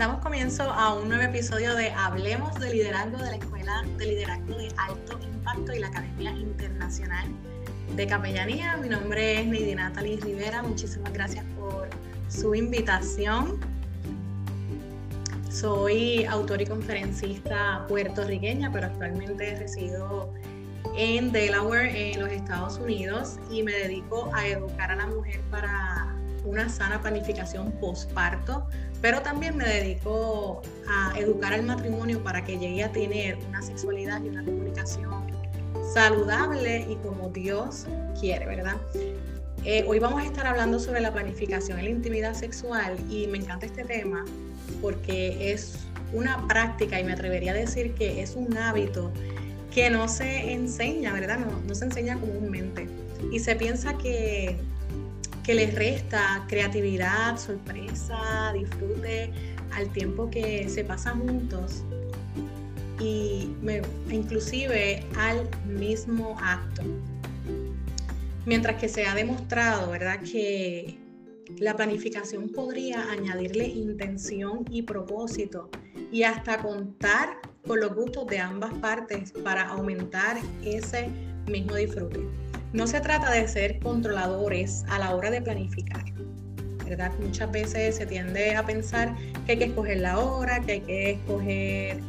Damos comienzo a un nuevo episodio de Hablemos de Liderazgo de la Escuela de Liderazgo de Alto Impacto y la Academia Internacional de Capellanía. Mi nombre es Neidy Natalie Rivera. Muchísimas gracias por su invitación. Soy autor y conferencista puertorriqueña, pero actualmente resido en Delaware, en los Estados Unidos, y me dedico a educar a la mujer para una sana planificación postparto, pero también me dedico a educar al matrimonio para que llegue a tener una sexualidad y una comunicación saludable y como Dios quiere, ¿verdad? Eh, hoy vamos a estar hablando sobre la planificación en la intimidad sexual y me encanta este tema porque es una práctica y me atrevería a decir que es un hábito que no se enseña, ¿verdad? No, no se enseña comúnmente. Y se piensa que que les resta creatividad, sorpresa, disfrute al tiempo que se pasa juntos y inclusive al mismo acto. Mientras que se ha demostrado, ¿verdad?, que la planificación podría añadirle intención y propósito y hasta contar con los gustos de ambas partes para aumentar ese mismo disfrute. No se trata de ser controladores a la hora de planificar. ¿verdad? Muchas veces se tiende a pensar que hay que escoger la hora, que hay que escoger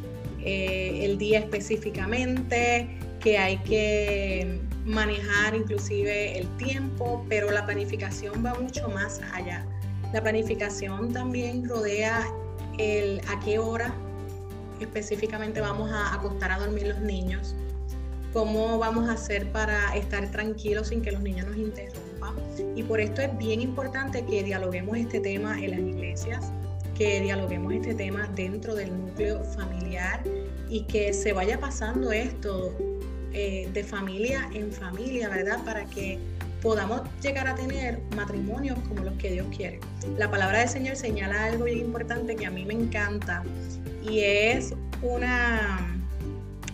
eh, el día específicamente, que hay que manejar inclusive el tiempo, pero la planificación va mucho más allá. La planificación también rodea el a qué hora específicamente vamos a acostar a dormir los niños, cómo vamos a hacer para estar tranquilos sin que los niños nos interrumpan. Y por esto es bien importante que dialoguemos este tema en las iglesias, que dialoguemos este tema dentro del núcleo familiar y que se vaya pasando esto eh, de familia en familia, ¿verdad? Para que podamos llegar a tener matrimonios como los que Dios quiere. La palabra del Señor señala algo bien importante que a mí me encanta y es una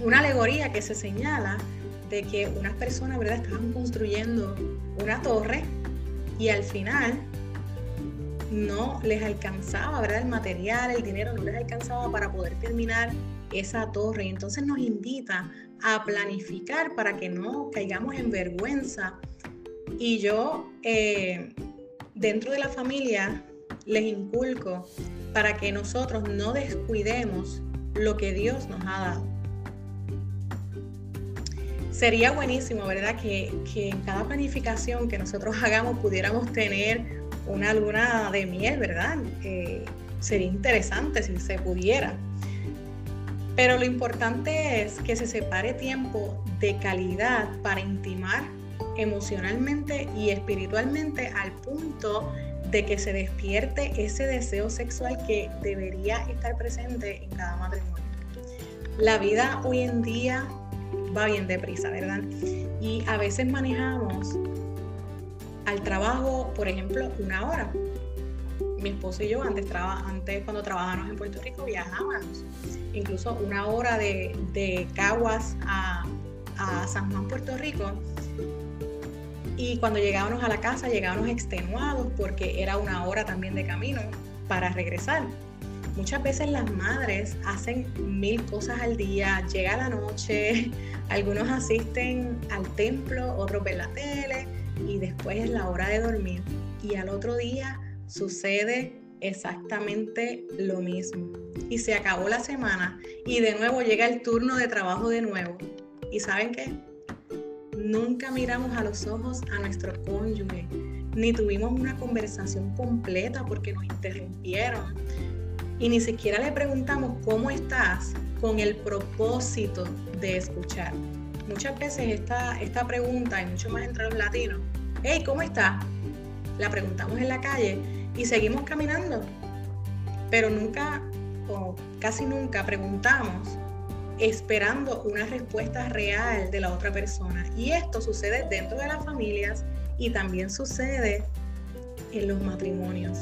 una alegoría que se señala de que unas personas ¿verdad? estaban construyendo una torre y al final no les alcanzaba, ¿verdad? El material, el dinero no les alcanzaba para poder terminar esa torre. Y entonces nos invita a planificar para que no caigamos en vergüenza. Y yo, eh, dentro de la familia, les inculco para que nosotros no descuidemos lo que Dios nos ha dado sería buenísimo, ¿verdad? Que, en cada planificación que nosotros hagamos pudiéramos tener una luna de miel, ¿verdad? sería interesante si se pudiera. Pero lo importante es que se separe tiempo de calidad para intimar emocionalmente y espiritualmente al punto de que se despierte ese deseo sexual que debería estar presente en cada matrimonio. La vida hoy en día va bien deprisa, ¿verdad? Y a veces manejamos al trabajo, por ejemplo, una hora. Mi esposo y yo antes, antes cuando trabajábamos en Puerto Rico viajábamos, incluso una hora de, Caguas a, a San Juan, Puerto Rico. Y cuando llegábamos a la casa llegábamos extenuados porque era una hora también de camino para regresar. Muchas veces las madres hacen mil cosas al día, llega la noche, algunos asisten al templo, otros ven la tele y después es la hora de dormir. Y al otro día sucede exactamente lo mismo. y se acabó la semana y de nuevo llega el turno de trabajo de nuevo. ¿Y saben qué? Nunca miramos a los ojos a nuestro cónyuge, ni tuvimos una conversación completa porque nos interrumpieron. Y ni siquiera le preguntamos cómo estás con el propósito de escuchar. Muchas veces esta, esta pregunta, y mucho más entre los latinos, hey, ¿cómo estás? La preguntamos en la calle y seguimos caminando. Pero nunca, o casi nunca, preguntamos esperando una respuesta real de la otra persona. Y esto sucede dentro de las familias y también sucede en los matrimonios.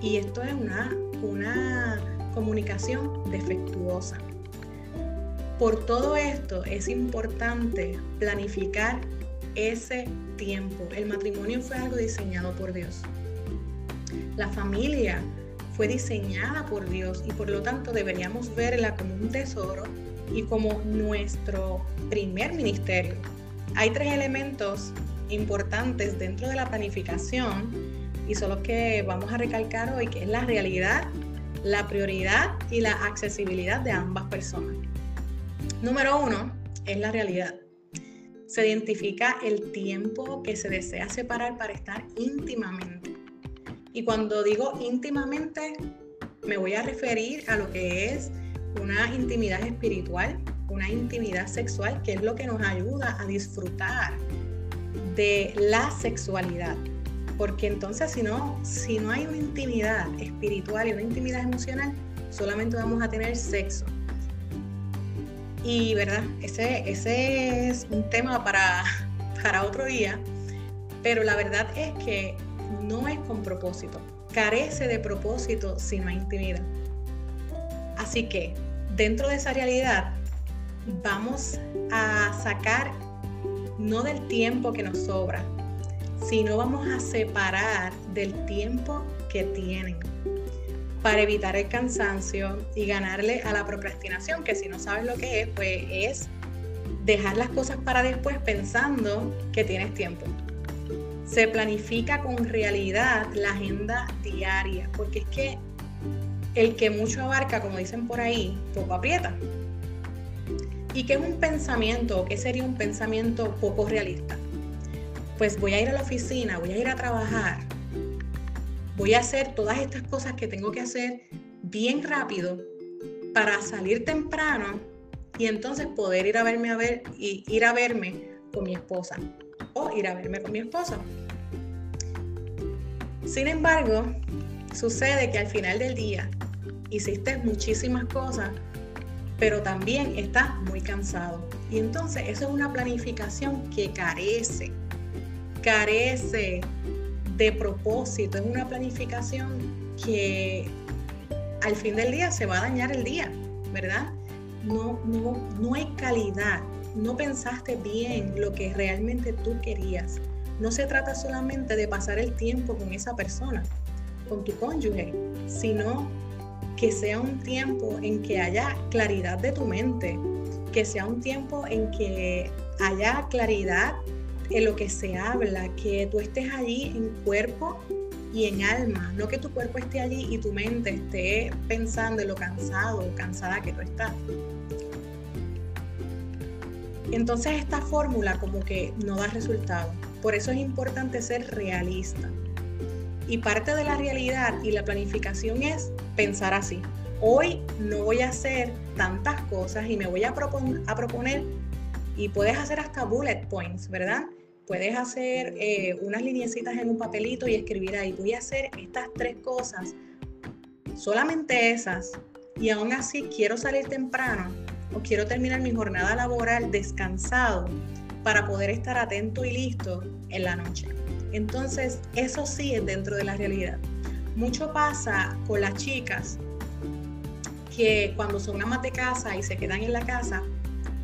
Y esto es una, una comunicación defectuosa. Por todo esto es importante planificar ese tiempo. El matrimonio fue algo diseñado por Dios. La familia fue diseñada por Dios y por lo tanto deberíamos verla como un tesoro y como nuestro primer ministerio. Hay tres elementos importantes dentro de la planificación y son los que vamos a recalcar hoy, que es la realidad, la prioridad y la accesibilidad de ambas personas. Número uno es la realidad. Se identifica el tiempo que se desea separar para estar íntimamente y cuando digo íntimamente, me voy a referir a lo que es una intimidad espiritual, una intimidad sexual, que es lo que nos ayuda a disfrutar de la sexualidad. Porque entonces si no, si no hay una intimidad espiritual y una intimidad emocional, solamente vamos a tener sexo. Y verdad, ese, ese es un tema para, para otro día, pero la verdad es que no es con propósito. Carece de propósito si no hay intimidad. Así que dentro de esa realidad vamos a sacar no del tiempo que nos sobra, sino vamos a separar del tiempo que tienen para evitar el cansancio y ganarle a la procrastinación, que si no sabes lo que es, pues es dejar las cosas para después pensando que tienes tiempo se planifica con realidad la agenda diaria, porque es que el que mucho abarca, como dicen por ahí, poco aprieta. ¿Y qué es un pensamiento o qué sería un pensamiento poco realista? Pues voy a ir a la oficina, voy a ir a trabajar, voy a hacer todas estas cosas que tengo que hacer bien rápido para salir temprano y entonces poder ir a verme a ver y ir a verme con mi esposa o ir a verme con mi esposa. Sin embargo, sucede que al final del día hiciste muchísimas cosas, pero también estás muy cansado. Y entonces eso es una planificación que carece, carece de propósito, es una planificación que al fin del día se va a dañar el día, ¿verdad? No, no, no hay calidad, no pensaste bien lo que realmente tú querías. No se trata solamente de pasar el tiempo con esa persona, con tu cónyuge, sino que sea un tiempo en que haya claridad de tu mente, que sea un tiempo en que haya claridad en lo que se habla, que tú estés allí en cuerpo y en alma, no que tu cuerpo esté allí y tu mente esté pensando en lo cansado o cansada que tú estás. Entonces esta fórmula como que no da resultado. Por eso es importante ser realista. Y parte de la realidad y la planificación es pensar así. Hoy no voy a hacer tantas cosas y me voy a, proponer, y puedes hacer hasta bullet points, ¿verdad? Puedes hacer eh, unas lineecitas en un papelito y escribir ahí, voy a hacer estas tres cosas, solamente esas, y aún así quiero salir temprano o quiero terminar mi jornada laboral descansado para poder estar atento y listo en la noche. Entonces, eso sí es dentro de la realidad. Mucho pasa con las chicas que cuando son amas de casa y se quedan en la casa,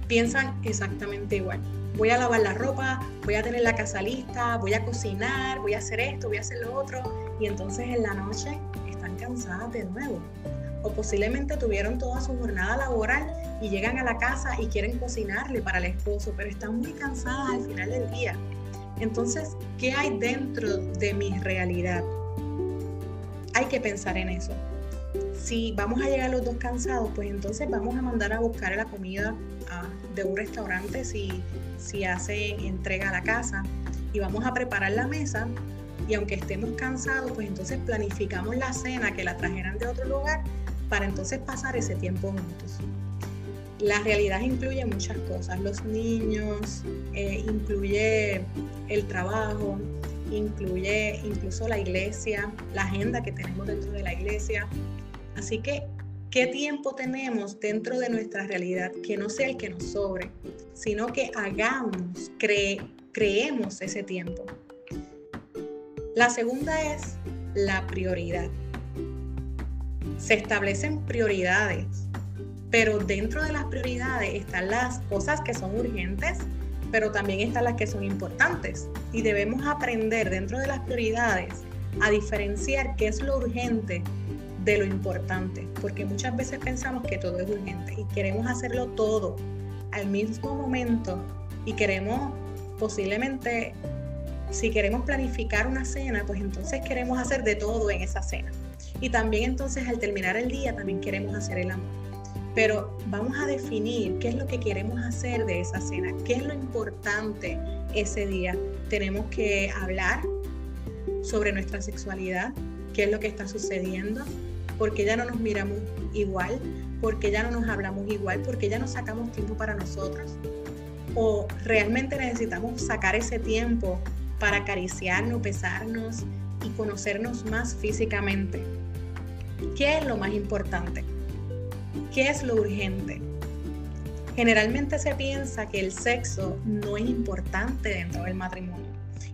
piensan exactamente igual. Voy a lavar la ropa, voy a tener la casa lista, voy a cocinar, voy a hacer esto, voy a hacer lo otro. Y entonces en la noche están cansadas de nuevo. O posiblemente tuvieron toda su jornada laboral y llegan a la casa y quieren cocinarle para el esposo, pero están muy cansadas al final del día. Entonces, ¿qué hay dentro de mi realidad? Hay que pensar en eso. si vamos a llegar los dos cansados, pues entonces vamos a mandar a buscar la comida de un restaurante si, si hace entrega a la casa y vamos a preparar la mesa y aunque estemos cansados, pues entonces planificamos la cena que la trajeran de otro lugar para entonces pasar ese tiempo juntos. La realidad incluye muchas cosas, los niños, eh, incluye el trabajo, incluye incluso la iglesia, la agenda que tenemos dentro de la iglesia. Así que, ¿qué tiempo tenemos dentro de nuestra realidad? Que no sea el que nos sobre, sino que hagamos, creemos ese tiempo. La segunda es la prioridad. Se establecen prioridades, pero dentro de las prioridades están las cosas que son urgentes, pero también están las que son importantes. Y debemos aprender dentro de las prioridades a diferenciar qué es lo urgente de lo importante, porque muchas veces pensamos que todo es urgente y queremos hacerlo todo al mismo momento y queremos posiblemente si queremos planificar una cena, pues entonces queremos hacer de todo en esa cena. Y también entonces al terminar el día también queremos hacer el amor. Pero vamos a definir qué es lo que queremos hacer de esa cena, qué es lo importante ese día. Tenemos que hablar sobre nuestra sexualidad, qué es lo que está sucediendo, porque ya no nos miramos igual, porque ya no nos hablamos igual, porque ya no sacamos tiempo para nosotros. O realmente necesitamos sacar ese tiempo para acariciarnos, besarnos y conocernos más físicamente. ¿Qué es lo más importante? ¿Qué es lo urgente? Generalmente se piensa que el sexo no es importante dentro del matrimonio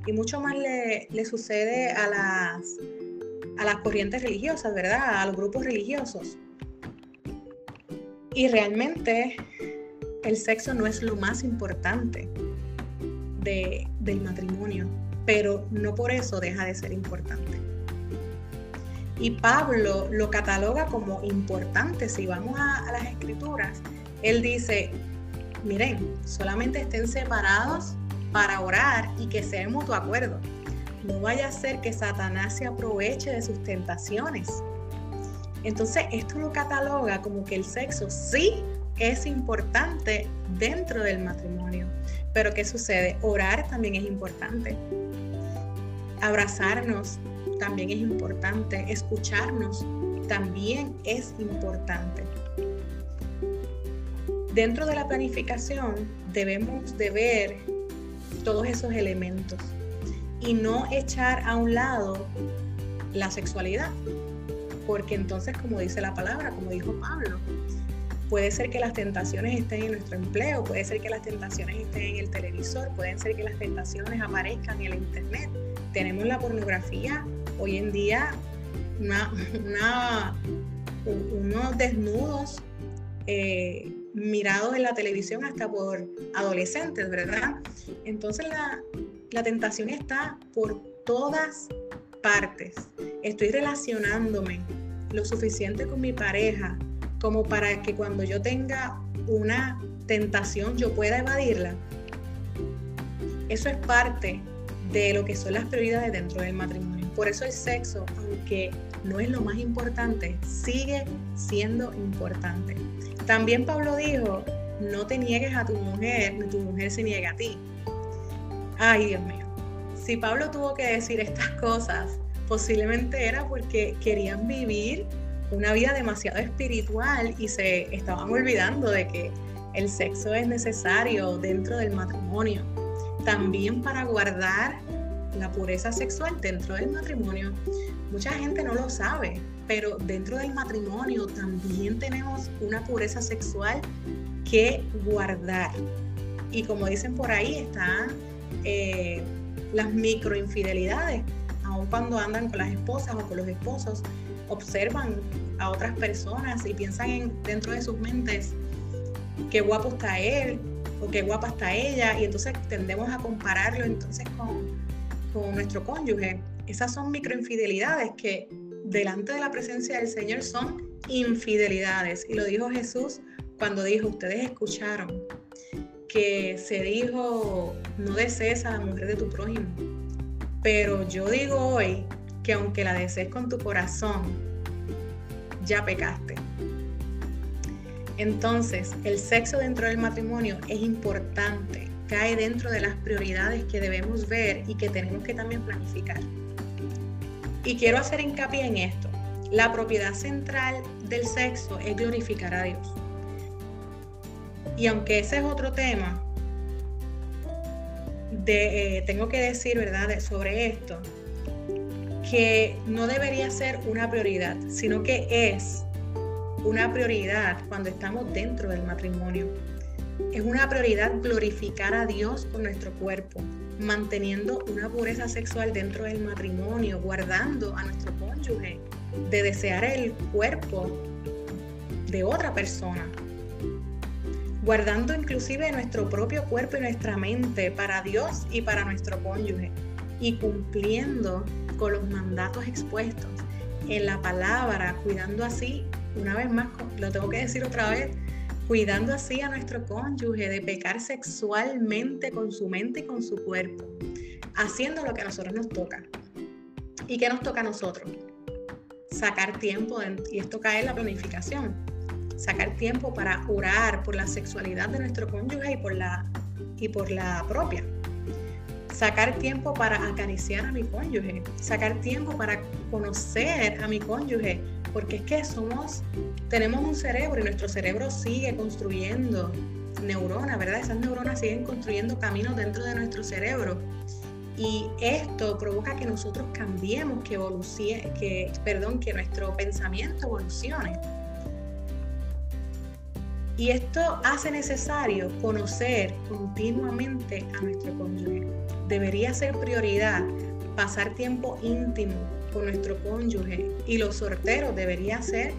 y mucho más le, sucede a las, a las corrientes religiosas, ¿verdad? A los grupos religiosos. Y realmente el sexo no es lo más importante del matrimonio, pero no por eso deja de ser importante. Y Pablo lo cataloga como importante. Si vamos a, las escrituras, él dice, miren, solamente estén separados para orar y que sea en mutuo acuerdo. No vaya a ser que Satanás se aproveche de sus tentaciones. Entonces, esto lo cataloga como que el sexo sí es importante dentro del matrimonio. Pero ¿qué sucede? Orar también es importante. Abrazarnos también es importante. Escucharnos también es importante. Dentro de la planificación debemos de ver todos esos elementos y no echar a un lado la sexualidad, porque entonces, como dice la palabra, como dijo Pablo, Puede ser que las tentaciones estén en nuestro empleo, puede ser que las tentaciones estén en el televisor, pueden ser que las tentaciones aparezcan en el internet. Tenemos la pornografía hoy en día, unos desnudos eh, mirados en la televisión hasta por adolescentes, ¿verdad? Entonces la, la tentación está por todas partes. Estoy relacionándome lo suficiente con mi pareja como para que cuando yo tenga una tentación yo pueda evadirla. Eso es parte de lo que son las prioridades dentro del matrimonio. Por eso el sexo, aunque no es lo más importante, sigue siendo importante. También Pablo dijo, no te niegues a tu mujer, ni tu mujer se niega a ti. Ay, Dios mío. Si Pablo tuvo que decir estas cosas, posiblemente era porque querían vivir una vida demasiado espiritual y se estaban olvidando de que el sexo es necesario dentro del matrimonio. También para guardar la pureza sexual dentro del matrimonio. Mucha gente no lo sabe, pero dentro del matrimonio también tenemos una pureza sexual que guardar. Y como dicen por ahí, están eh, las microinfidelidades, aun cuando andan con las esposas o con los esposos, observan a otras personas y piensan en, dentro de sus mentes qué guapo está él o qué guapa está ella y entonces tendemos a compararlo entonces con, con nuestro cónyuge. Esas son microinfidelidades que delante de la presencia del Señor son infidelidades. Y lo dijo Jesús cuando dijo, ustedes escucharon que se dijo, no desees a la mujer de tu prójimo. Pero yo digo hoy que aunque la desees con tu corazón, ya pecaste. Entonces, el sexo dentro del matrimonio es importante, cae dentro de las prioridades que debemos ver y que tenemos que también planificar. Y quiero hacer hincapié en esto. La propiedad central del sexo es glorificar a Dios. Y aunque ese es otro tema, eh, tengo que decir, ¿verdad?, sobre esto, que no debería ser una prioridad, sino que es una prioridad cuando estamos dentro del matrimonio. Es una prioridad glorificar a Dios con nuestro cuerpo, manteniendo una pureza sexual dentro del matrimonio, guardando a nuestro cónyuge de desear el cuerpo de otra persona, guardando inclusive nuestro propio cuerpo y nuestra mente para Dios y para nuestro cónyuge, y cumpliendo con los mandatos expuestos en la palabra, cuidando así, una vez más, lo tengo que decir otra vez, cuidando así a nuestro cónyuge de pecar sexualmente con su mente y con su cuerpo, haciendo lo que a nosotros nos toca. ¿Y qué nos toca a nosotros? Sacar tiempo, y esto cae en la planificación, sacar tiempo para orar por la sexualidad de nuestro cónyuge y por la, y por la propia. Sacar tiempo para acariciar a mi cónyuge, sacar tiempo para conocer a mi cónyuge, porque es que somos, tenemos un cerebro y nuestro cerebro sigue construyendo neuronas, ¿verdad? Esas neuronas siguen construyendo caminos dentro de nuestro cerebro. Y esto provoca que nosotros cambiemos, que evolucione, que, perdón, que nuestro pensamiento evolucione. Y esto hace necesario conocer continuamente a nuestro cónyuge. Debería ser prioridad pasar tiempo íntimo con nuestro cónyuge y los sorteros debería ser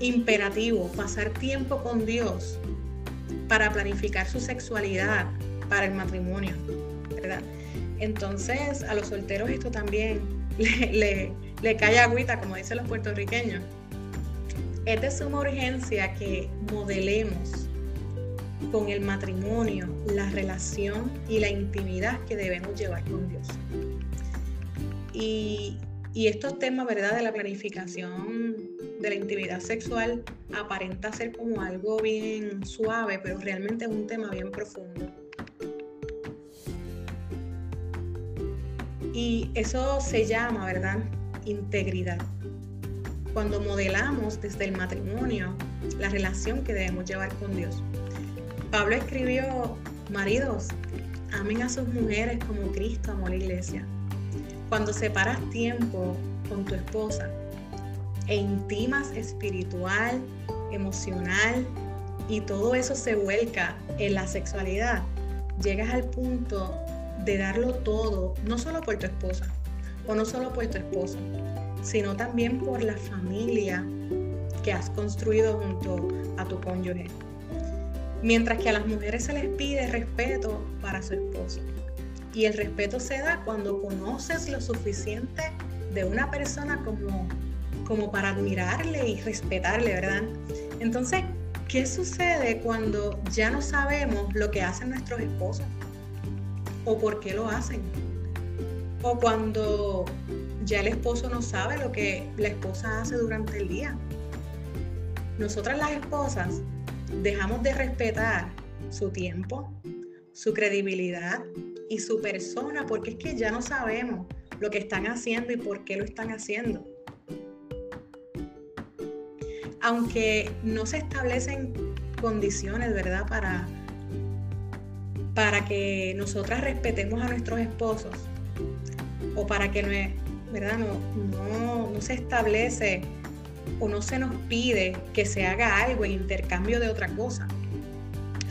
imperativo pasar tiempo con Dios para planificar su sexualidad para el matrimonio, ¿verdad? Entonces a los solteros esto también le, le, le cae agüita, como dicen los puertorriqueños es de suma urgencia que modelemos con el matrimonio la relación y la intimidad que debemos llevar con Dios. Y, estos temas, ¿verdad?, de la planificación de la intimidad sexual aparenta ser como algo bien suave, pero realmente es un tema bien profundo. Y eso se llama, ¿verdad?, integridad cuando modelamos desde el matrimonio la relación que debemos llevar con Dios. Pablo escribió, maridos, amen a sus mujeres como Cristo amó la iglesia. Cuando separas tiempo con tu esposa e intimas espiritual, emocional y todo eso se vuelca en la sexualidad, llegas al punto de darlo todo, no solo por tu esposa o no solo por tu esposo, sino también por la familia que has construido junto a tu cónyuge. Mientras que a las mujeres se les pide respeto para su esposo. Y el respeto se da cuando conoces lo suficiente de una persona como, como para admirarle y respetarle, ¿verdad? Entonces, ¿qué sucede cuando ya no sabemos lo que hacen nuestros esposos? ¿O por qué lo hacen? O cuando ya el esposo no sabe lo que la esposa hace durante el día. Nosotras las esposas dejamos de respetar su tiempo, su credibilidad y su persona porque es que ya no sabemos lo que están haciendo y por qué lo están haciendo. Aunque no se establecen condiciones, ¿verdad? Para, para que nosotras respetemos a nuestros esposos o para que ¿verdad? No, no, se establece o no se nos pide que se haga algo en intercambio de otra cosa.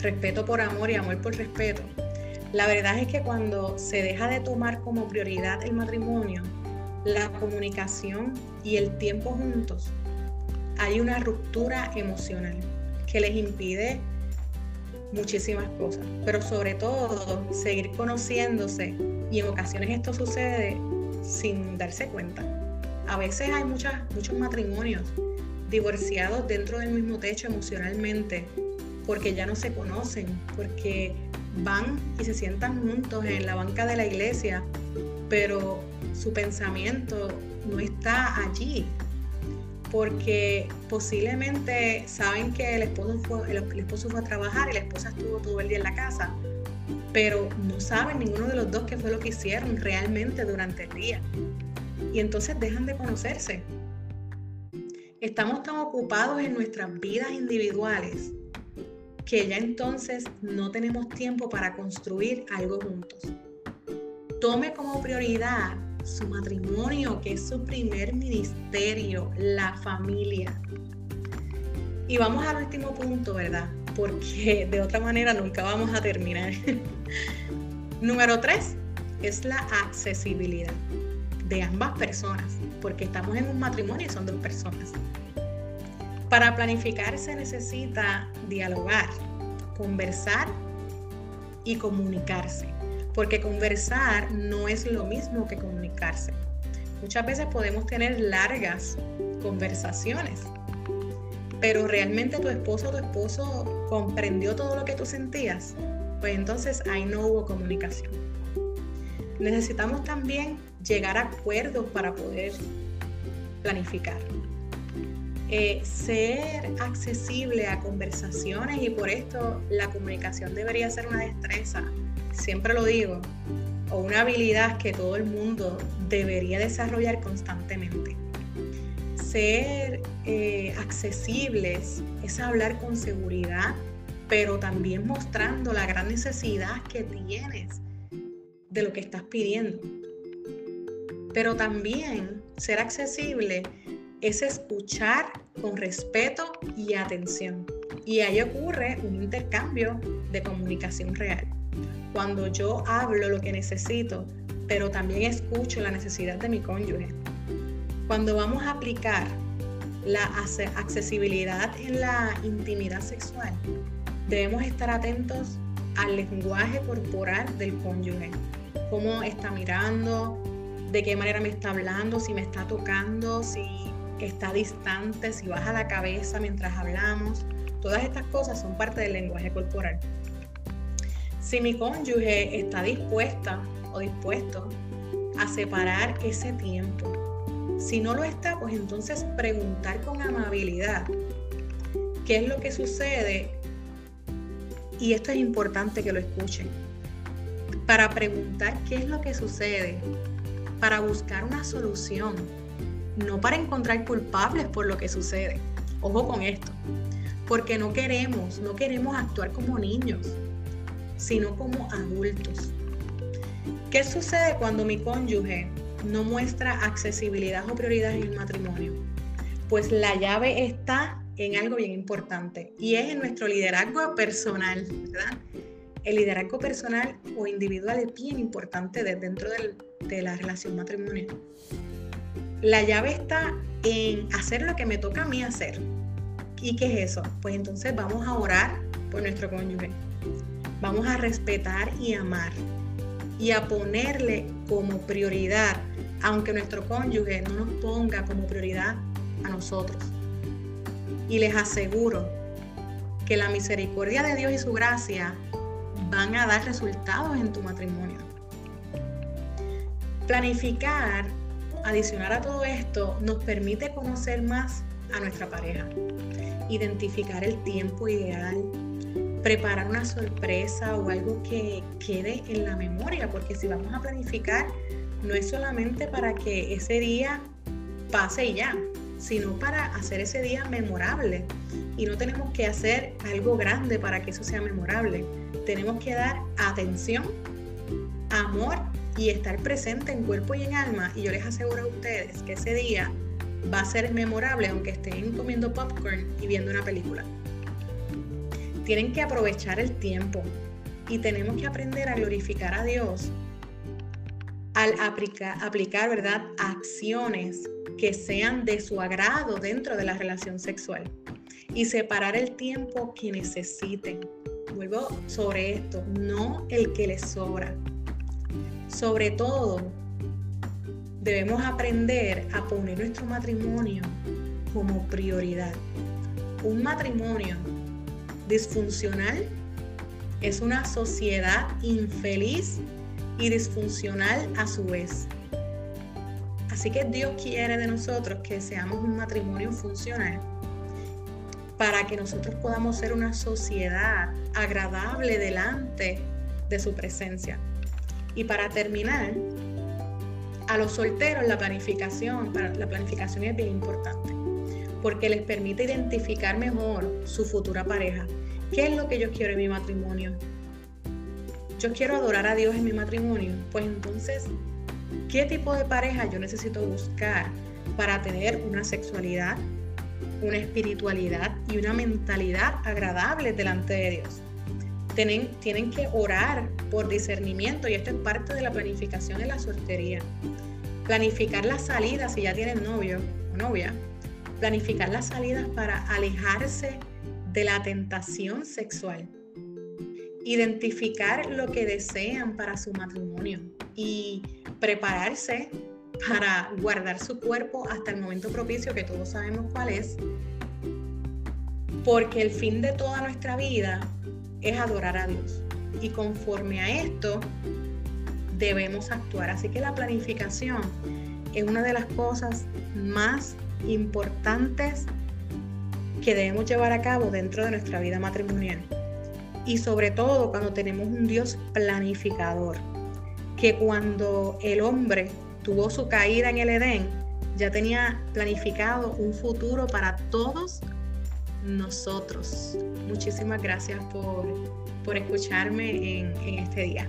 Respeto por amor y amor por respeto. La verdad es que cuando se deja de tomar como prioridad el matrimonio, la comunicación y el tiempo juntos, hay una ruptura emocional que les impide muchísimas cosas, pero sobre todo seguir conociéndose y en ocasiones esto sucede sin darse cuenta. A veces hay muchas, muchos matrimonios divorciados dentro del mismo techo emocionalmente porque ya no se conocen, porque van y se sientan juntos en la banca de la iglesia, pero su pensamiento no está allí. porque posiblemente saben que el esposo, fue, el, esposo fue a trabajar y la esposa estuvo todo el día en la casa, pero no saben ninguno de los dos qué fue lo que hicieron realmente durante el día. Y entonces dejan de conocerse. Estamos tan ocupados en nuestras vidas individuales que ya entonces no tenemos tiempo para construir algo juntos. Tome como prioridad su matrimonio, que es su primer ministerio, la familia. Y vamos al último punto, ¿verdad? Porque de otra manera nunca vamos a terminar. Número tres es la accesibilidad de ambas personas, porque estamos en un matrimonio y son dos personas. Para planificar se necesita dialogar, conversar y comunicarse porque conversar no es lo mismo que comunicarse. Muchas veces podemos tener largas conversaciones, pero realmente tu esposo o tu esposo comprendió todo lo que tú sentías, pues entonces ahí no hubo comunicación. Necesitamos también llegar a acuerdos para poder planificar. Eh, ser accesible a conversaciones y por esto la comunicación debería ser una destreza siempre lo digo, o una habilidad que todo el mundo debería desarrollar constantemente. Ser eh, accesibles es hablar con seguridad, pero también mostrando la gran necesidad que tienes de lo que estás pidiendo. Pero también ser accesible es escuchar con respeto y atención. Y ahí ocurre un intercambio de comunicación real cuando yo hablo lo que necesito, pero también escucho la necesidad de mi cónyuge. Cuando vamos a aplicar la accesibilidad en la intimidad sexual, debemos estar atentos al lenguaje corporal del cónyuge, cómo está mirando, de qué manera me está hablando, si me está tocando, si está distante, si baja la cabeza mientras hablamos. Todas estas cosas son parte del lenguaje corporal. Si mi cónyuge está dispuesta o dispuesto a separar ese tiempo, si no lo está, pues entonces preguntar con amabilidad qué es lo que sucede. Y esto es importante que lo escuchen. Para preguntar qué es lo que sucede, para buscar una solución, no para encontrar culpables por lo que sucede. Ojo con esto, porque no queremos, no queremos actuar como niños sino como adultos. ¿Qué sucede cuando mi cónyuge no muestra accesibilidad o prioridad en el matrimonio? Pues la llave está en algo bien importante y es en nuestro liderazgo personal, ¿verdad? El liderazgo personal o individual es bien importante dentro de la relación matrimonial. La llave está en hacer lo que me toca a mí hacer. ¿Y qué es eso? Pues entonces vamos a orar por nuestro cónyuge. Vamos a respetar y amar y a ponerle como prioridad, aunque nuestro cónyuge no nos ponga como prioridad a nosotros. Y les aseguro que la misericordia de Dios y su gracia van a dar resultados en tu matrimonio. Planificar, adicionar a todo esto, nos permite conocer más a nuestra pareja, identificar el tiempo ideal, preparar una sorpresa o algo que quede en la memoria, porque si vamos a planificar, no es solamente para que ese día pase y ya, sino para hacer ese día memorable. Y no tenemos que hacer algo grande para que eso sea memorable. Tenemos que dar atención, amor y estar presente en cuerpo y en alma. Y yo les aseguro a ustedes que ese día va a ser memorable aunque estén comiendo popcorn y viendo una película tienen que aprovechar el tiempo y tenemos que aprender a glorificar a Dios al aplicar, aplicar, ¿verdad?, acciones que sean de su agrado dentro de la relación sexual y separar el tiempo que necesiten. Vuelvo sobre esto, no el que les sobra. Sobre todo, debemos aprender a poner nuestro matrimonio como prioridad. Un matrimonio disfuncional es una sociedad infeliz y disfuncional a su vez. Así que Dios quiere de nosotros que seamos un matrimonio funcional para que nosotros podamos ser una sociedad agradable delante de su presencia. Y para terminar, a los solteros la planificación, la planificación es bien importante, porque les permite identificar mejor su futura pareja. ¿Qué es lo que yo quiero en mi matrimonio? Yo quiero adorar a Dios en mi matrimonio. Pues entonces, ¿qué tipo de pareja yo necesito buscar para tener una sexualidad, una espiritualidad y una mentalidad agradable delante de Dios? Tienen, tienen que orar por discernimiento y esto es parte de la planificación de la soltería. Planificar las salidas si ya tienen novio o novia. Planificar las salidas para alejarse de la tentación sexual. Identificar lo que desean para su matrimonio y prepararse para guardar su cuerpo hasta el momento propicio que todos sabemos cuál es. Porque el fin de toda nuestra vida es adorar a Dios. Y conforme a esto, debemos actuar. Así que la planificación es una de las cosas más importantes que debemos llevar a cabo dentro de nuestra vida matrimonial. Y sobre todo cuando tenemos un Dios planificador, que cuando el hombre tuvo su caída en el Edén, ya tenía planificado un futuro para todos nosotros. Muchísimas gracias por, por escucharme en, en este día.